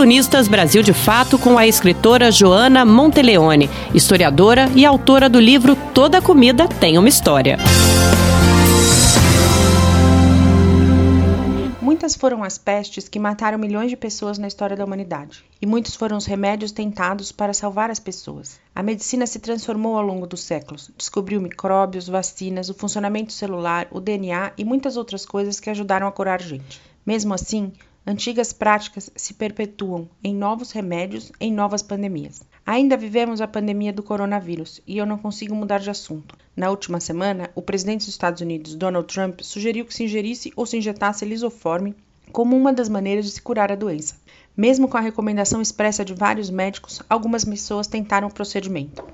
Colunistas Brasil de Fato com a escritora Joana Monteleone, historiadora e autora do livro Toda Comida Tem uma História. Muitas foram as pestes que mataram milhões de pessoas na história da humanidade, e muitos foram os remédios tentados para salvar as pessoas. A medicina se transformou ao longo dos séculos, descobriu micróbios, vacinas, o funcionamento celular, o DNA e muitas outras coisas que ajudaram a curar gente. Mesmo assim, Antigas práticas se perpetuam em novos remédios, em novas pandemias. Ainda vivemos a pandemia do coronavírus e eu não consigo mudar de assunto. Na última semana, o presidente dos Estados Unidos, Donald Trump, sugeriu que se ingerisse ou se injetasse lisoforme como uma das maneiras de se curar a doença. Mesmo com a recomendação expressa de vários médicos, algumas pessoas tentaram o procedimento.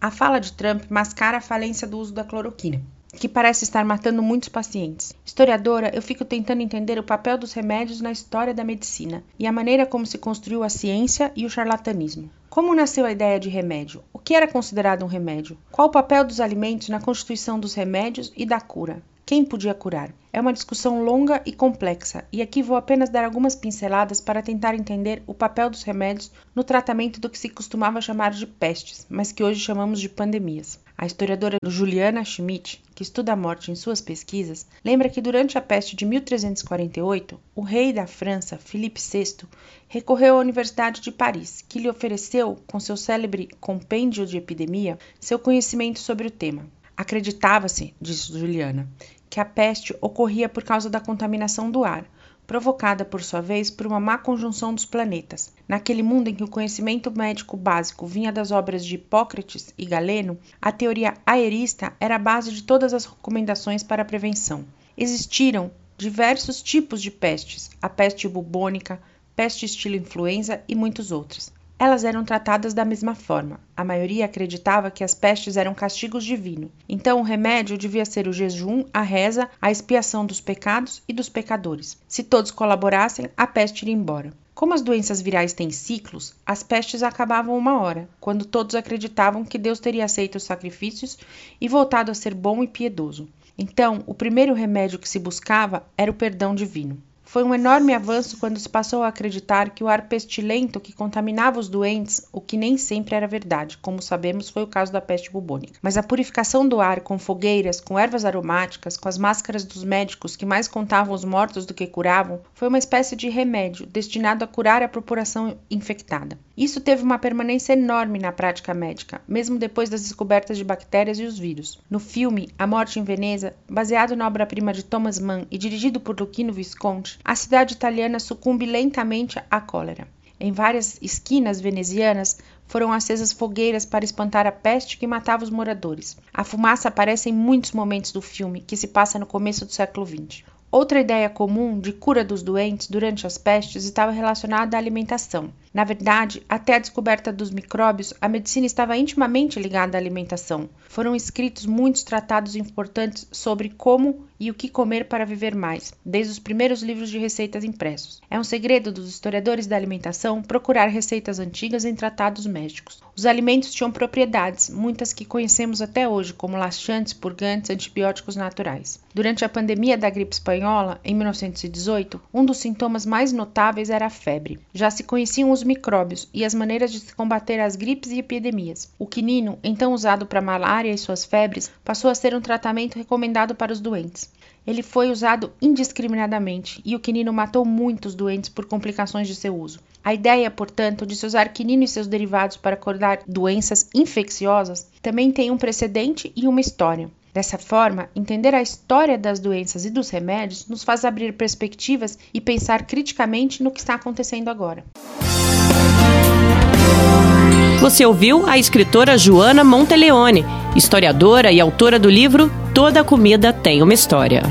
A fala de Trump mascara a falência do uso da cloroquina que parece estar matando muitos pacientes. Historiadora, eu fico tentando entender o papel dos remédios na história da medicina e a maneira como se construiu a ciência e o charlatanismo. Como nasceu a ideia de remédio? O que era considerado um remédio? Qual o papel dos alimentos na constituição dos remédios e da cura? Quem podia curar? É uma discussão longa e complexa, e aqui vou apenas dar algumas pinceladas para tentar entender o papel dos remédios no tratamento do que se costumava chamar de pestes, mas que hoje chamamos de pandemias. A historiadora Juliana Schmidt, que estuda a morte em suas pesquisas, lembra que durante a peste de 1348, o rei da França, Filipe VI, recorreu à Universidade de Paris, que lhe ofereceu, com seu célebre Compêndio de Epidemia, seu conhecimento sobre o tema. Acreditava-se, diz Juliana, que a peste ocorria por causa da contaminação do ar, provocada por sua vez por uma má conjunção dos planetas. Naquele mundo em que o conhecimento médico básico vinha das obras de Hipócrates e Galeno, a teoria aerista era a base de todas as recomendações para a prevenção. Existiram diversos tipos de pestes: a peste bubônica, peste estilo influenza e muitos outros elas eram tratadas da mesma forma. A maioria acreditava que as pestes eram castigos divinos. Então o remédio devia ser o jejum, a reza, a expiação dos pecados e dos pecadores. Se todos colaborassem, a peste iria embora. Como as doenças virais têm ciclos, as pestes acabavam uma hora, quando todos acreditavam que Deus teria aceito os sacrifícios e voltado a ser bom e piedoso. Então, o primeiro remédio que se buscava era o perdão divino. Foi um enorme avanço quando se passou a acreditar que o ar pestilento que contaminava os doentes, o que nem sempre era verdade, como sabemos foi o caso da peste bubônica. Mas a purificação do ar com fogueiras, com ervas aromáticas, com as máscaras dos médicos que mais contavam os mortos do que curavam, foi uma espécie de remédio destinado a curar a população infectada. Isso teve uma permanência enorme na prática médica, mesmo depois das descobertas de bactérias e os vírus. No filme A Morte em Veneza, baseado na obra-prima de Thomas Mann e dirigido por Luchino Visconti, a cidade italiana sucumbe lentamente à cólera. Em várias esquinas venezianas foram acesas fogueiras para espantar a peste que matava os moradores. A fumaça aparece em muitos momentos do filme, que se passa no começo do século XX. Outra ideia comum de cura dos doentes durante as pestes estava relacionada à alimentação. Na verdade, até a descoberta dos micróbios, a medicina estava intimamente ligada à alimentação. Foram escritos muitos tratados importantes sobre como e o que comer para viver mais, desde os primeiros livros de receitas impressos. É um segredo dos historiadores da alimentação procurar receitas antigas em tratados médicos. Os alimentos tinham propriedades, muitas que conhecemos até hoje, como laxantes, purgantes, antibióticos naturais. Durante a pandemia da gripe espanhola, em 1918, um dos sintomas mais notáveis era a febre. Já se conheciam os micróbios e as maneiras de se combater as gripes e epidemias. O quinino, então usado para malária e suas febres, passou a ser um tratamento recomendado para os doentes. Ele foi usado indiscriminadamente e o quinino matou muitos doentes por complicações de seu uso. A ideia, portanto, de se usar quinino e seus derivados para curar doenças infecciosas também tem um precedente e uma história. Dessa forma, entender a história das doenças e dos remédios nos faz abrir perspectivas e pensar criticamente no que está acontecendo agora. Você ouviu a escritora Joana Monteleone, historiadora e autora do livro Toda Comida Tem uma História.